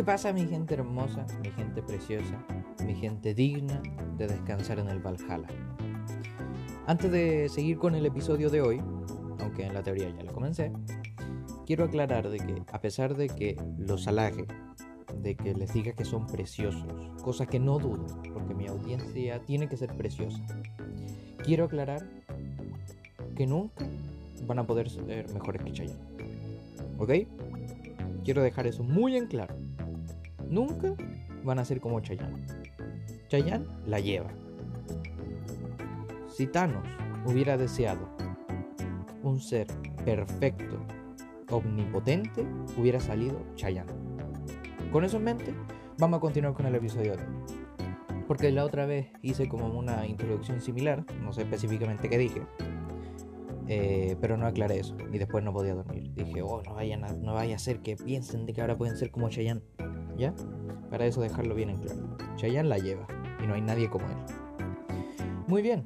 ¿Qué pasa mi gente hermosa, mi gente preciosa, mi gente digna de descansar en el Valhalla? Antes de seguir con el episodio de hoy, aunque en la teoría ya lo comencé, quiero aclarar de que a pesar de que los halague, de que les diga que son preciosos, cosa que no dudo, porque mi audiencia tiene que ser preciosa, quiero aclarar que nunca van a poder ser mejores que Chayanne. ¿Ok? Quiero dejar eso muy en claro. Nunca van a ser como Chayanne. Chayanne la lleva. Si Thanos hubiera deseado un ser perfecto, omnipotente, hubiera salido Chayanne. Con eso en mente, vamos a continuar con el episodio de. Porque la otra vez hice como una introducción similar, no sé específicamente qué dije, eh, pero no aclaré eso y después no podía dormir. Dije, oh, no, vayan a, no vaya a ser que piensen de que ahora pueden ser como Chayanne. Para eso dejarlo bien en claro. Chayanne la lleva y no hay nadie como él. Muy bien.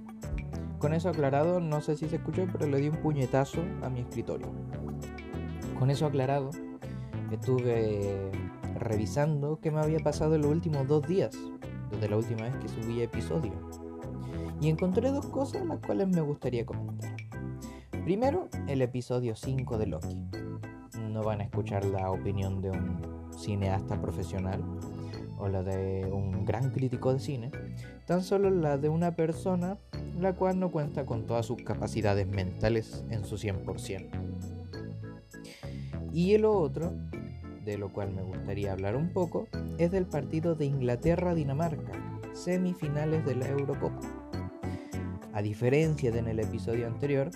Con eso aclarado, no sé si se escuchó, pero le di un puñetazo a mi escritorio. Con eso aclarado, estuve revisando qué me había pasado en los últimos dos días, desde la última vez que subí episodio. Y encontré dos cosas las cuales me gustaría comentar. Primero, el episodio 5 de Loki. No van a escuchar la opinión de un cineasta profesional o la de un gran crítico de cine, tan solo la de una persona la cual no cuenta con todas sus capacidades mentales en su 100%. Y el otro, de lo cual me gustaría hablar un poco, es del partido de Inglaterra-Dinamarca, semifinales de la Eurocopa. A diferencia de en el episodio anterior,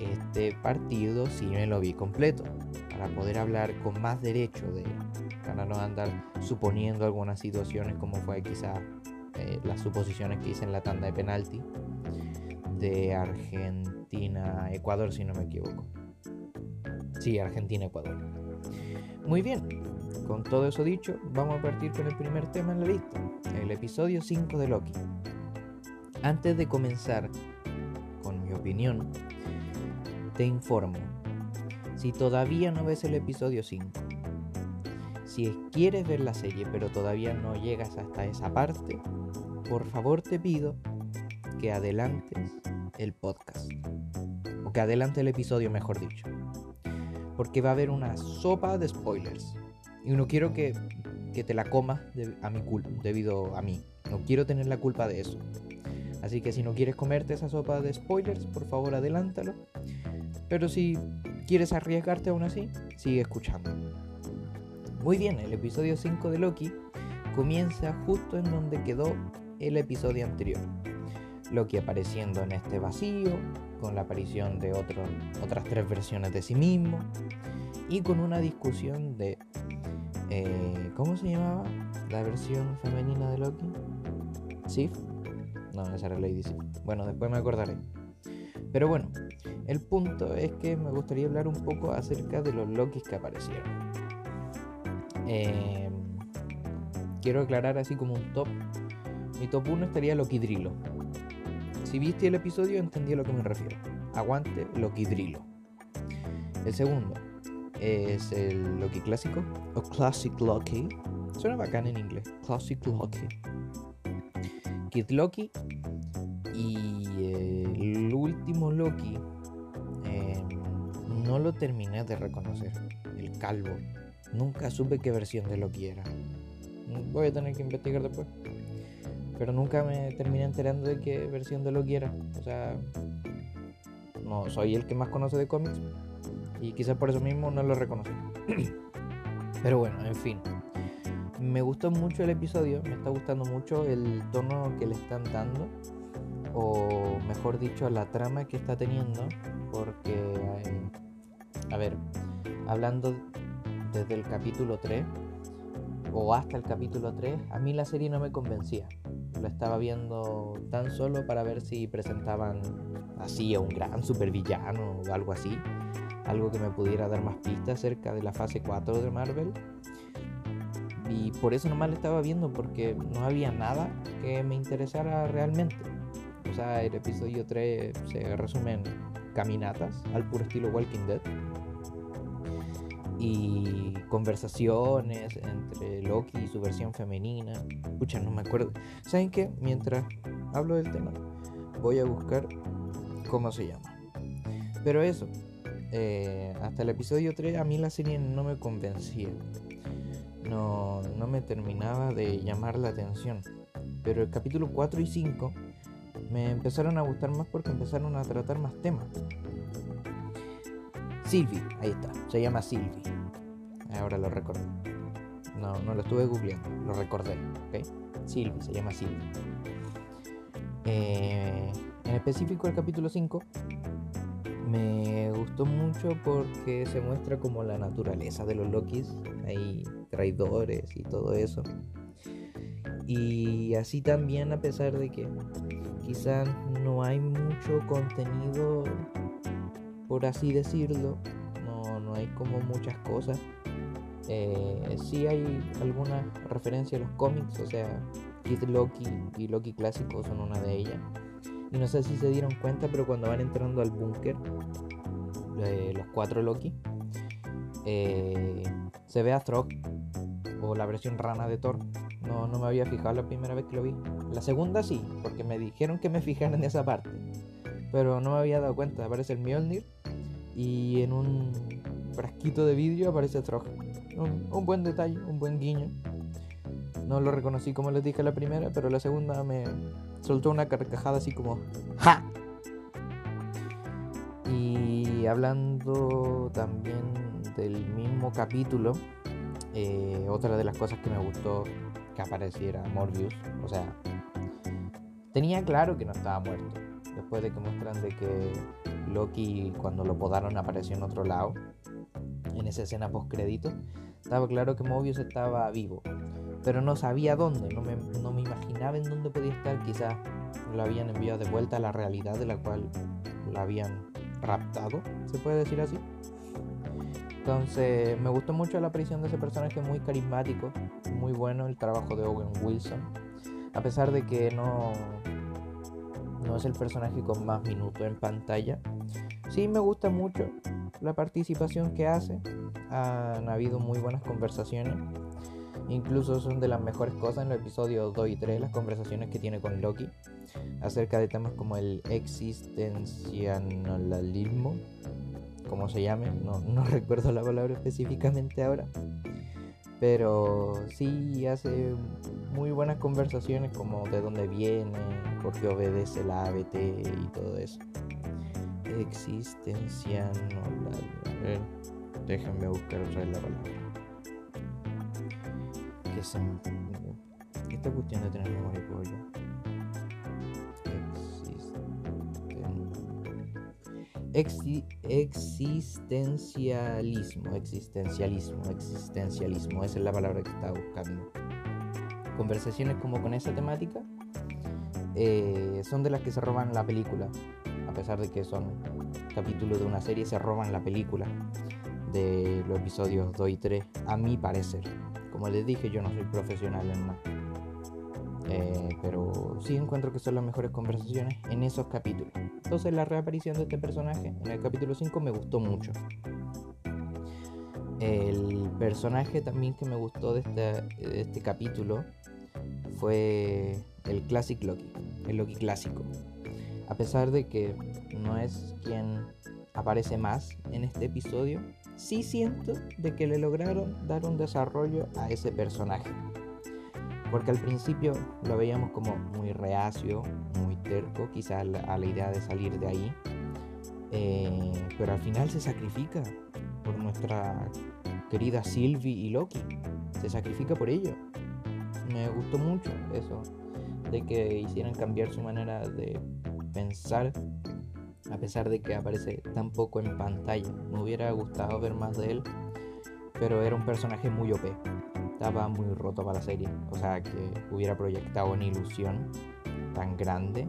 este partido sí me lo vi completo, para poder hablar con más derecho de para no andar suponiendo algunas situaciones como fue quizá eh, las suposiciones que hice en la tanda de penalti de Argentina-Ecuador, si no me equivoco. Sí, Argentina-Ecuador. Muy bien, con todo eso dicho, vamos a partir con el primer tema en la lista, el episodio 5 de Loki. Antes de comenzar con mi opinión, te informo, si todavía no ves el episodio 5, si quieres ver la serie pero todavía no llegas hasta esa parte, por favor te pido que adelantes el podcast. O que adelante el episodio, mejor dicho. Porque va a haber una sopa de spoilers. Y no quiero que, que te la comas a mi debido a mí. No quiero tener la culpa de eso. Así que si no quieres comerte esa sopa de spoilers, por favor adelántalo. Pero si quieres arriesgarte aún así, sigue escuchando. Muy bien, el episodio 5 de Loki comienza justo en donde quedó el episodio anterior. Loki apareciendo en este vacío, con la aparición de otras tres versiones de sí mismo y con una discusión de... Eh, ¿Cómo se llamaba la versión femenina de Loki? ¿Sif? No, esa era Lady Sif. Bueno, después me acordaré. Pero bueno, el punto es que me gustaría hablar un poco acerca de los Lokis que aparecieron. Em, quiero aclarar así como un top. Mi top 1 estaría Loki Drilo. Si viste el episodio entendí a lo que me refiero. Aguante Loki Drilo. El segundo es el Loki clásico o Classic Loki. Suena bacán en inglés. Classic Loki. Kid Loki. Y el último Loki no lo terminé de reconocer. El calvo. Nunca supe qué versión de Loki era. Voy a tener que investigar después. Pero nunca me terminé enterando de qué versión de Loki era. O sea, no soy el que más conoce de cómics. Y quizás por eso mismo no lo reconocí. Pero bueno, en fin. Me gustó mucho el episodio. Me está gustando mucho el tono que le están dando. O mejor dicho, la trama que está teniendo. Porque a ver, hablando desde el capítulo 3 o hasta el capítulo 3, a mí la serie no me convencía. Lo estaba viendo tan solo para ver si presentaban así a un gran supervillano o algo así. Algo que me pudiera dar más pistas acerca de la fase 4 de Marvel. Y por eso nomás lo estaba viendo, porque no había nada que me interesara realmente. O sea, el episodio 3 se resume en caminatas al puro estilo Walking Dead y conversaciones entre Loki y su versión femenina. Escucha, no me acuerdo. ¿Saben qué? Mientras hablo del tema, voy a buscar cómo se llama. Pero eso, eh, hasta el episodio 3 a mí la serie no me convencía. No, no me terminaba de llamar la atención. Pero el capítulo 4 y 5 me empezaron a gustar más porque empezaron a tratar más temas. Sylvie, ahí está, se llama Sylvie. Ahora lo recordé. No, no lo estuve googleando, lo recordé, ¿ok? Sylvie, se llama Sylvie. Eh, en específico el capítulo 5 me gustó mucho porque se muestra como la naturaleza de los Lokis, hay traidores y todo eso. Y así también a pesar de que quizás no hay mucho contenido por así decirlo. No, no hay como muchas cosas. Eh, sí hay alguna referencia a los cómics, o sea, Kid Loki y Loki clásico son una de ellas. Y no sé si se dieron cuenta, pero cuando van entrando al búnker, los cuatro Loki, eh, se ve a Throg o la versión rana de Thor. No, no me había fijado la primera vez que lo vi. La segunda sí, porque me dijeron que me fijara en esa parte. Pero no me había dado cuenta. Aparece el Mjolnir y en un frasquito de vidrio aparece Troj. Un, buen detalle, un buen guiño. No lo reconocí como les dije la primera, pero la segunda me soltó una carcajada así como ¡Ja! Y hablando también del mismo capítulo, eh, otra de las cosas que me gustó que apareciera Morbius, o sea, tenía claro que no estaba muerto, después de que muestran de que Loki cuando lo podaron apareció en otro lado, en esa escena post crédito, estaba claro que Mobius estaba vivo, pero no sabía dónde, no me, no me imaginaba en dónde podía estar, quizás lo habían enviado de vuelta a la realidad de la cual lo habían raptado, se puede decir así. Entonces me gustó mucho la aparición de ese personaje muy carismático, muy bueno el trabajo de Owen Wilson, a pesar de que no, no es el personaje con más minutos en pantalla. Sí me gusta mucho la participación que hace. Han habido muy buenas conversaciones. Incluso son de las mejores cosas en los episodios 2 y 3, las conversaciones que tiene con Loki acerca de temas como el existencialismo, como se llame, no, no recuerdo la palabra específicamente ahora, pero sí hace muy buenas conversaciones como de dónde viene, por qué obedece la ABT y todo eso. Existencia no A ver, déjenme buscar otra vez la palabra. Que se Esta cuestión de tener memoria pollo. Existencialismo, existencialismo, existencialismo, esa es la palabra que estaba buscando. Conversaciones como con esa temática eh, son de las que se roban la película, a pesar de que son capítulos de una serie, se roban la película de los episodios 2 y 3, a mi parecer. Como les dije, yo no soy profesional en nada. Eh, pero sí encuentro que son las mejores conversaciones en esos capítulos. Entonces la reaparición de este personaje en el capítulo 5 me gustó mucho. El personaje también que me gustó de este, este capítulo fue el Classic Loki, el Loki clásico. A pesar de que no es quien aparece más en este episodio, sí siento de que le lograron dar un desarrollo a ese personaje. Porque al principio lo veíamos como muy reacio, muy terco, quizá a la, idea de salir de ahí. Eh, pero al final se sacrifica por nuestra querida Sylvie y Loki. Se sacrifica por ello. Me gustó mucho eso, de que hicieran cambiar su manera de pensar, a pesar de que aparece tan poco en pantalla. Me hubiera gustado ver más de él, pero era un personaje muy OP estaba muy roto para la serie. O sea, que hubiera proyectado una ilusión tan grande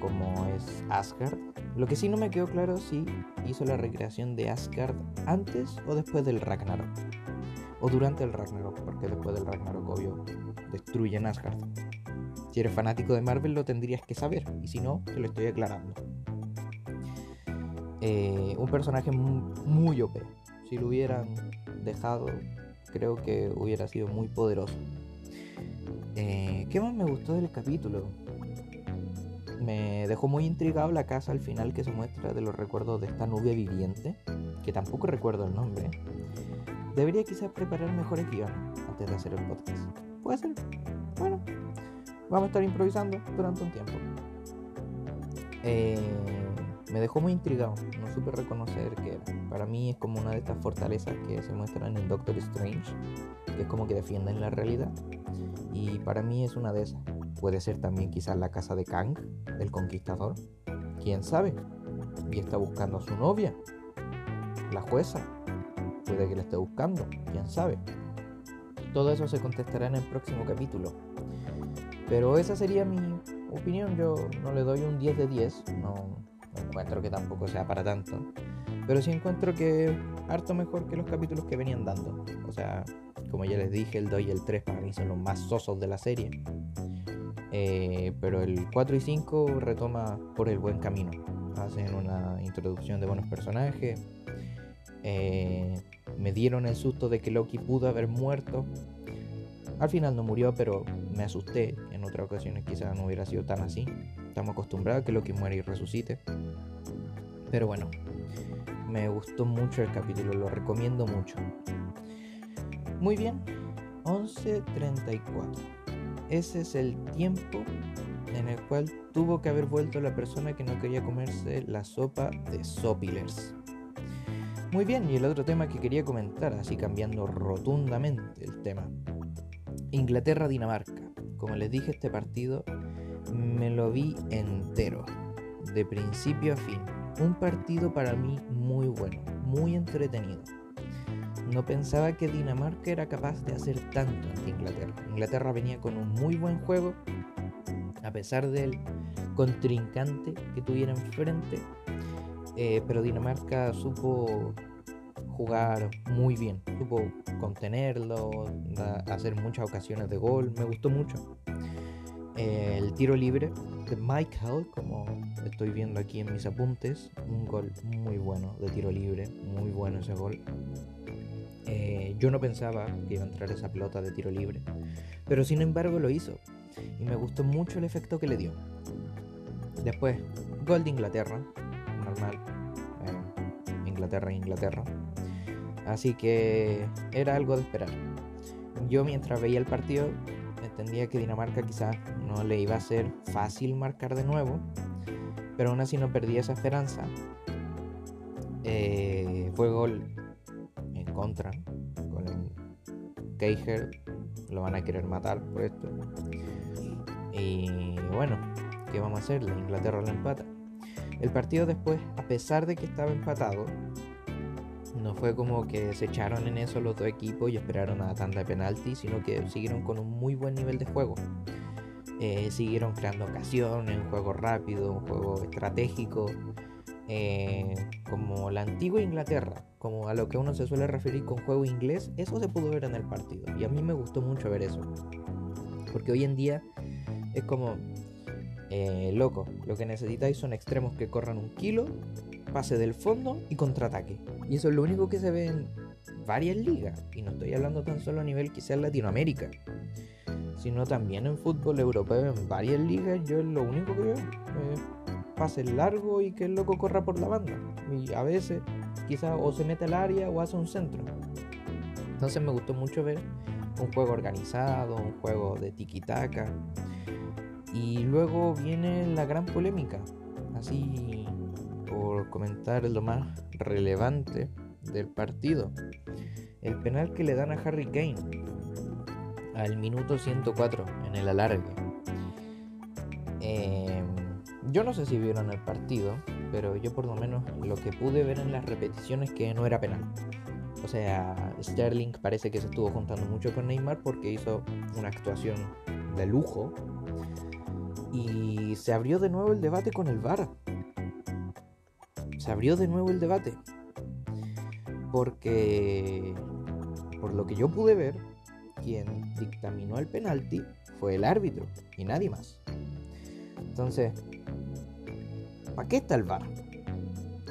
como es Asgard. Lo que sí no me quedó claro si hizo la recreación de Asgard antes o después del Ragnarok. O durante el Ragnarok, porque después del Ragnarok, obvio, destruyen Asgard. Si eres fanático de Marvel lo tendrías que saber, y si no, te lo estoy aclarando. Eh, un personaje muy, muy OP. Si lo hubieran dejado, creo que hubiera sido muy poderoso. Eh, ¿Qué más me gustó del capítulo? Me dejó muy intrigado la casa al final que se muestra de los recuerdos de esta nube viviente, que tampoco recuerdo el nombre. Debería quizás preparar mejores guiones antes de hacer el podcast. ¿Puede ser? Bueno, vamos a estar improvisando durante un tiempo. Eh, me dejó muy intrigado, supe reconocer que Para mí es como una de estas fortalezas que se muestran en Doctor Strange, que es como que defienden la realidad. Y para mí es una de esas. Puede ser también quizás la casa de Kang, el conquistador. ¿Quién sabe? Y está buscando a su novia, la jueza. Puede que la esté buscando, quién sabe. Todo eso se contestará en el próximo capítulo. Pero esa sería mi opinión. Yo no le doy un 10 de 10. No, encuentro que tampoco sea para tanto. Pero sí encuentro que harto mejor que los capítulos que venían dando. O sea, como ya les dije, el 2 y el 3 para mí son los más sosos de la serie. Eh, pero el 4 y 5 retoma por el buen camino. Hacen una introducción de buenos personajes. Eh, me dieron el susto de que Loki pudo haber muerto. Al final no murió, pero me asusté. En otras ocasiones quizás no hubiera sido tan así. Estamos acostumbrados a que Loki muere y resucite. Pero bueno, me gustó mucho el capítulo, lo recomiendo mucho. Muy bien, 11.34. Ese es el tiempo en el cual tuvo que haber vuelto la persona que no quería comerse la sopa de Sopilers. Muy bien, y el otro tema que quería comentar, así cambiando rotundamente el tema. Inglaterra-Dinamarca. Como les dije, este partido me lo vi entero, de principio a fin. Un partido para mí muy bueno, muy entretenido. No pensaba que Dinamarca era capaz de hacer tanto ante Inglaterra. Inglaterra venía con un muy buen juego, a pesar del contrincante que tuviera enfrente, eh, pero Dinamarca supo jugar muy bien, supo contenerlo, hacer muchas ocasiones de gol, me gustó mucho. el tiro libre de Michael, como estoy viendo aquí en mis apuntes, un gol muy bueno de tiro libre, muy bueno ese gol. Eh, yo no pensaba que iba a entrar esa pelota de tiro libre, pero sin embargo lo hizo y me gustó mucho el efecto que le dio. Después, gol de Inglaterra, normal, Inglaterra, Inglaterra. Así que era algo de esperar. Yo mientras veía el partido entendía que Dinamarca quizás no le iba a ser fácil marcar de nuevo, pero aún así no perdía esa esperanza. Eh, fue gol en contra, con Keijer, lo van a querer matar por esto. Y bueno, ¿qué vamos a hacer? La Inglaterra lo empata. El partido después, a pesar de que estaba empatado, no fue como que se echaron en eso los dos equipos y esperaron a de penalti, sino que siguieron con un muy buen nivel de juego. Eh, siguieron creando ocasiones, un juego rápido, un juego estratégico, eh, como la antigua Inglaterra, como a lo que uno se suele referir con juego inglés, eso se pudo ver en el partido. Y a mí me gustó mucho ver eso. Porque hoy en día es como, eh, loco, lo que necesitáis son extremos que corran un kilo pase del fondo y contraataque. Y eso es lo único que se ve en varias ligas. Y no estoy hablando tan solo a nivel quizás Latinoamérica, sino también en fútbol europeo, en varias ligas. Yo es lo único que veo. pase largo y que el loco corra por la banda. Y a veces quizás o se mete al área o hace un centro. Entonces me gustó mucho ver un juego organizado, un juego de tiki-taka. Y luego viene la gran polémica. Así por comentar lo más relevante del partido. El penal que le dan a Harry Kane al minuto 104 en el alargue. Em, yo no sé si vieron el partido, pero yo por lo menos lo que pude ver en las repeticiones que no era penal. O sea, Sterling parece que se estuvo juntando mucho con Neymar porque hizo una actuación de lujo. Y se abrió de nuevo el debate con el VAR se abrió de nuevo el debate. Porque, por lo que yo pude ver, quien dictaminó el penalti fue el árbitro y nadie más. Entonces, ¿para qué está el VAR?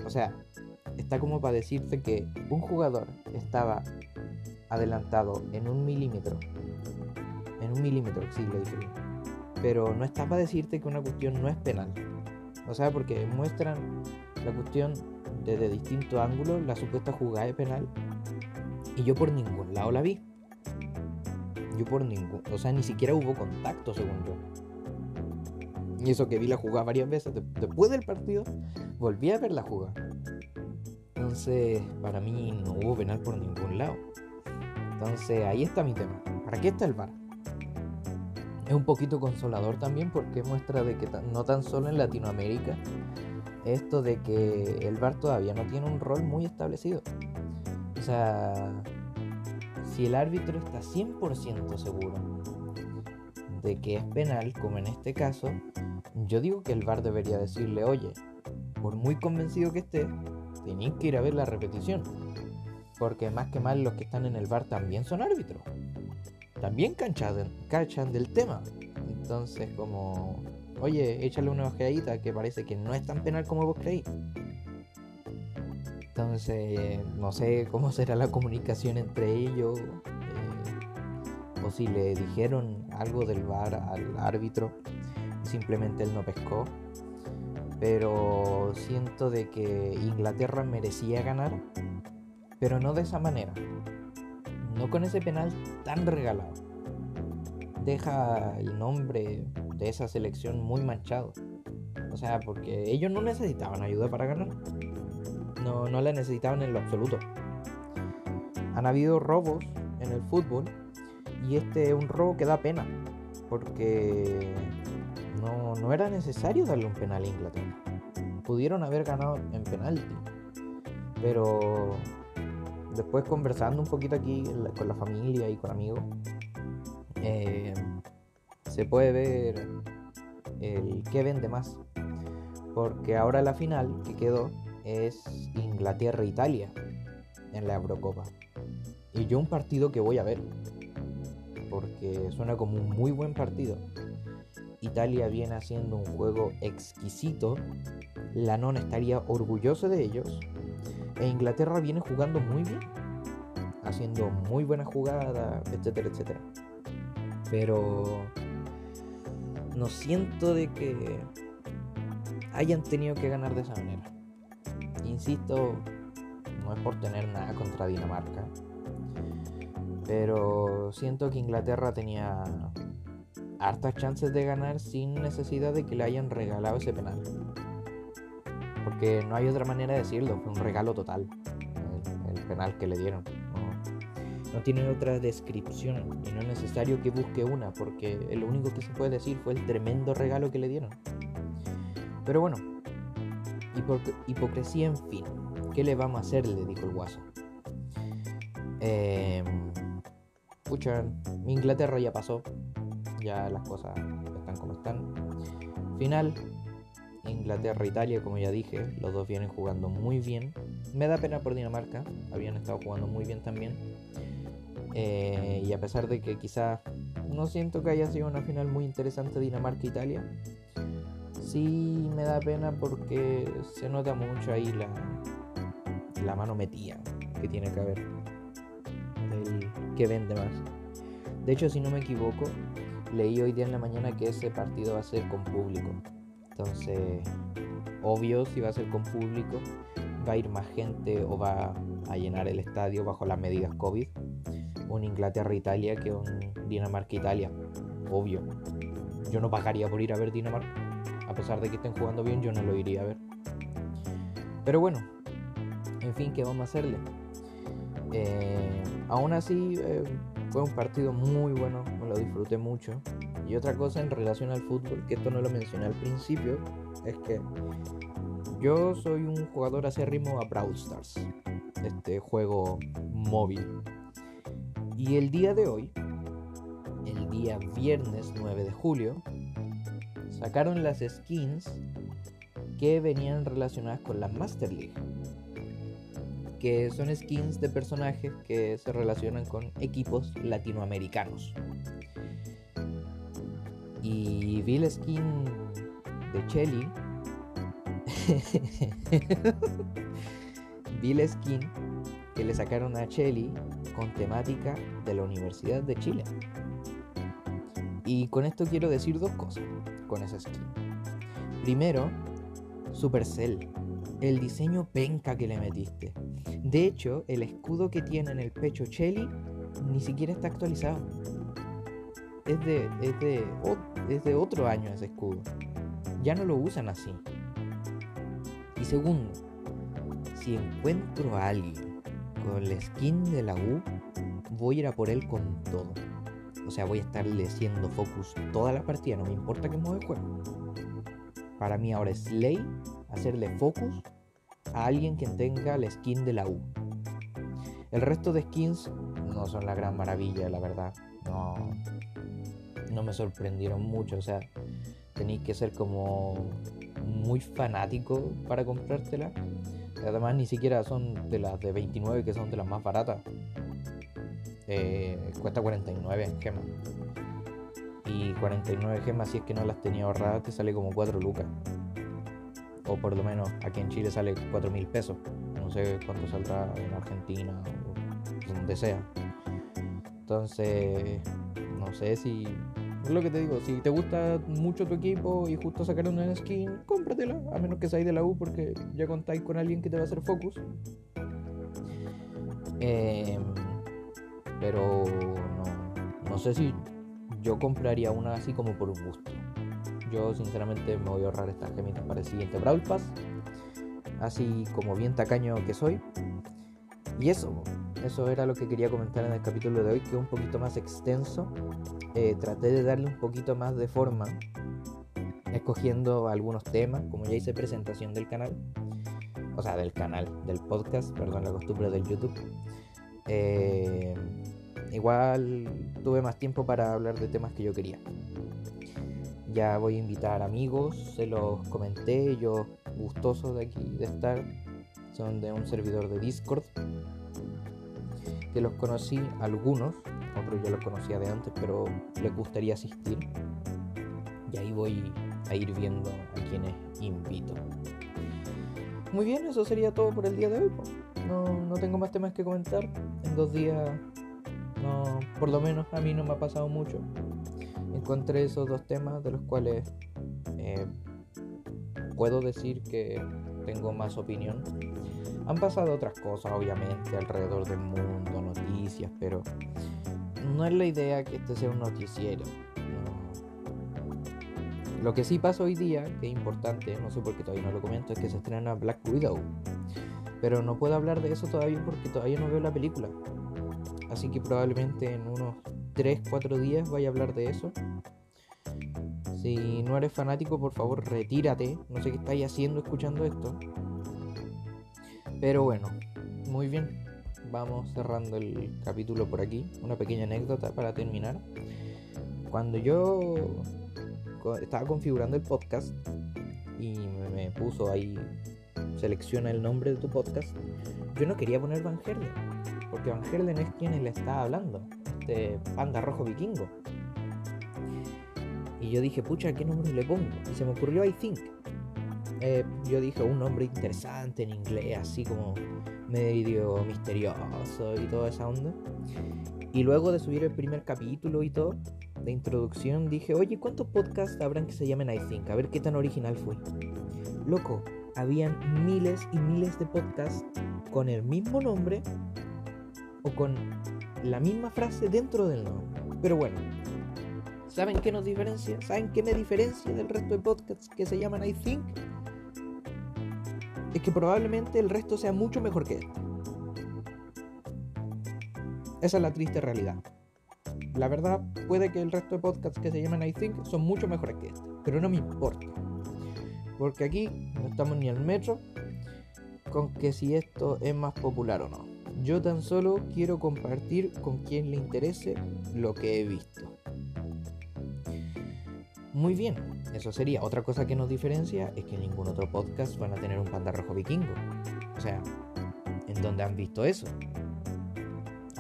O sea, está como para decirte que un jugador estaba adelantado en un milímetro, en un milímetro, sí lo dije pero no está para decirte que una cuestión no es penal. O sea, porque muestran la cuestión desde distintos ángulos, la supuesta jugada de penal, y yo por ningún lado la vi. Yo por ningún, o sea, ni siquiera hubo contacto, según yo. Y eso que vi la jugada varias veces. Después del partido, volví a ver la jugada. Entonces, para mí no hubo penal por ningún lado. Entonces, ahí está mi tema. ¿Para qué está el VAR? Es un poquito consolador también porque muestra de que no tan solo en Latinoamérica, esto de que el VAR todavía no tiene un rol muy establecido. O sea, si el árbitro está 100% seguro de que es penal, como en este caso, yo digo que el VAR debería decirle, oye, por muy convencido que esté, tenéis que ir a ver la repetición. Porque más que mal los que están en el VAR también son árbitros. También cachan, cachan del tema. Entonces como, oye, échale una ojeadita que parece que no es tan penal como vos creí. Entonces, no sé cómo será la comunicación entre ellos. Eh, o si le dijeron algo del VAR al árbitro simplemente él no pescó. Pero siento de que Inglaterra merecía ganar, pero no de esa manera. No con ese penal tan regalado. Deja el nombre de esa selección muy manchado. O sea, porque ellos no necesitaban ayuda para ganar. No, no la necesitaban en lo absoluto. Han habido robos en el fútbol y este es un robo que da pena. Porque no, era necesario darle un penal a Inglaterra. Pudieron haber ganado en penalti. Pero después conversando un poquito aquí con la familia y con amigos, eh, se puede ver el que vende más. Porque ahora la final que quedó es Inglaterra-Italia en la Eurocopa. Y yo un partido que voy a ver. Porque suena como un muy buen partido. Italia viene haciendo un juego exquisito, Lanón estaría orgulloso de ellos, e Inglaterra viene jugando muy bien, haciendo muy buena jugada, etcétera, etcétera. Pero no siento de que hayan tenido que ganar de esa manera. Insisto, no es por tener nada contra Dinamarca, pero siento que Inglaterra tenía hartas chances de ganar sin necesidad de que le hayan regalado ese penal. Porque no hay otra manera de decirlo, fue un regalo total el, penal que le dieron. No, tiene otra descripción y no es necesario que busque una porque lo único que se puede decir fue el tremendo regalo que le dieron. Pero bueno, hipocresía en fin. ¿Qué le vamos a hacer? Le dijo el guaso. Eh, Inglaterra ya pasó, ya las cosas están como están. Final, Inglaterra-Italia, como ya dije, los dos vienen jugando muy bien. Me da pena por Dinamarca, habían estado jugando muy bien también. Eh, y a pesar de que quizás no siento que haya sido una final muy interesante Dinamarca-Italia, sí me da pena porque se nota mucho ahí la, la mano metida que tiene que haber. Que vende más. De hecho, si no me equivoco, leí hoy día en la mañana que ese partido va a ser con público. Entonces, obvio, si va a ser con público, va a ir más gente o va a llenar el estadio bajo las medidas COVID. Un Inglaterra-Italia que un Dinamarca-Italia. Obvio. Yo no pagaría por ir a ver Dinamarca. A pesar de que estén jugando bien, yo no lo iría a ver. Pero bueno, en fin, ¿qué vamos a hacerle? Eh, aún así, eh, fue un partido muy bueno, me lo disfruté mucho. Y otra cosa en relación al fútbol, que esto no lo mencioné al principio, es que yo soy un jugador acérrimo a Brawl Stars, este juego móvil. Y el día de hoy, el día viernes 9 de julio, sacaron las skins que venían relacionadas con la Master League que son skins de personajes que se relacionan con equipos latinoamericanos. Y vi la skin de Chelly. vi skin que le sacaron a Chelly con temática de la Universidad de Chile. Y con esto quiero decir dos cosas con esa skin. Primero, Supercell, el diseño penca que le metiste. De hecho, el escudo que tiene en el pecho Shelly ni siquiera está actualizado. Es de, es de otro año ese escudo. Ya no lo usan así. Y segundo, si encuentro a alguien con la skin de la U, voy a ir a por él con todo. O sea, voy a estarle haciendo focus toda la partida, no me importa que mueva el juego. Para mí ahora es ley hacerle focus a alguien que tenga la skin de la U. El resto de skins no son la gran maravilla, la verdad. No, no me sorprendieron mucho. O sea, tenéis que ser como muy fanático para comprártela. Además, ni siquiera son de las de 29 que son de las más baratas. Eh, cuesta 49 gemas. Y 49 gemas, si es que no las tenía ahorradas, te sale como 4 lucas. O por lo menos aquí en Chile sale 4 mil pesos. No sé cuánto saldrá en Argentina o donde sea. Entonces, no sé si. Es lo que te digo, si te gusta mucho tu equipo y justo sacar una skin, a menos que seáis de la U porque ya contáis con alguien que te va a hacer focus. Eh, pero no, no sé si yo compraría una así como por gusto. Yo sinceramente me voy a ahorrar estas gemitas para el siguiente Brawl Pass. Así como bien tacaño que soy. Y eso, eso era lo que quería comentar en el capítulo de hoy, que es un poquito más extenso. Eh, traté de darle un poquito más de forma, escogiendo algunos temas, como ya hice presentación del canal. O sea, del canal, del podcast, perdón, la costumbre del YouTube. Eh, igual tuve más tiempo para hablar de temas que yo quería. Ya voy a invitar amigos, se los comenté, ellos gustosos de aquí de estar. Son de un servidor de Discord. Que los conocí algunos, otros yo los conocía de antes, pero les gustaría asistir. Y ahí voy a ir viendo a quienes invito. Muy bien, eso sería todo por el día de hoy. No, no tengo más temas que comentar. En dos días, no, por lo menos a mí no me ha pasado mucho. Encontré esos dos temas de los cuales eh, puedo decir que tengo más opinión. Han pasado otras cosas, obviamente, alrededor del mundo, noticias, pero no es la idea que este sea un noticiero. Lo que sí pasa hoy día, que es importante, no sé por qué todavía no lo comento, es que se estrena Black Widow. Pero no puedo hablar de eso todavía porque todavía no veo la película. Así que probablemente en unos 3-4 días vaya a hablar de eso. Si no eres fanático, por favor, retírate. No sé qué estáis haciendo escuchando esto. Pero bueno, muy bien. Vamos cerrando el capítulo por aquí. Una pequeña anécdota para terminar. Cuando yo estaba configurando el podcast y me puso ahí selecciona el nombre de tu podcast, yo no quería poner Van Herlen, porque Van Herlen es quien le está hablando, este panda rojo vikingo. Y yo dije, pucha, ¿qué nombre le pongo? Y se me ocurrió I Think. Eh, yo dije un nombre interesante en inglés, así como medio misterioso y toda esa onda. Y luego de subir el primer capítulo y todo, de introducción, dije, oye, ¿cuántos podcasts habrán que se llamen I Think? A ver qué tan original fue. Loco, habían miles y miles de podcasts con el mismo nombre o con la misma frase dentro del nombre. Pero bueno, ¿saben qué nos diferencia? ¿Saben qué me diferencia del resto de podcasts que se llaman I Think? Es que probablemente el resto sea mucho mejor que este. Esa es la triste realidad. La verdad, puede que el resto de podcasts que se llaman I Think son mucho mejores que este, pero no me importa. Porque aquí no estamos ni al metro con que si esto es más popular o no. Yo tan solo quiero compartir con quien le interese lo que he visto. Muy bien, eso sería. Otra cosa que nos diferencia es que ningún otro podcast van a tener un panda rojo vikingo. O sea, ¿en dónde han visto eso?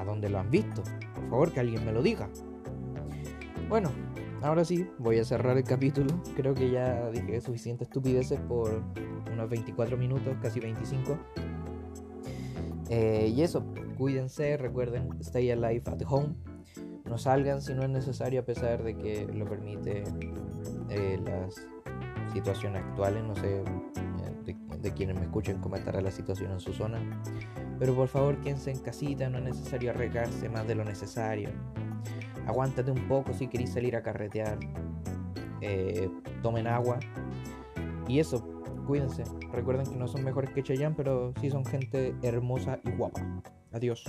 ¿A dónde lo han visto? Por favor, que alguien me lo diga. Bueno, ahora sí, voy a cerrar el capítulo. Creo que ya dije suficientes estupideces por unos 24 minutos, casi 25. Eh, y eso, cuídense, recuerden, stay alive at home. No salgan si no es necesario a pesar de que lo permite eh, las situaciones actuales. No sé eh, de, quienes me escuchen cómo estará la situación en su zona. Pero por favor quédense en casita, no es necesario arregarse más de lo necesario. Aguántate un poco si queréis salir a carretear. tomen agua. Y eso, cuídense. Recuerden que no son mejores que Chayanne, pero sí son gente hermosa y guapa. Adiós.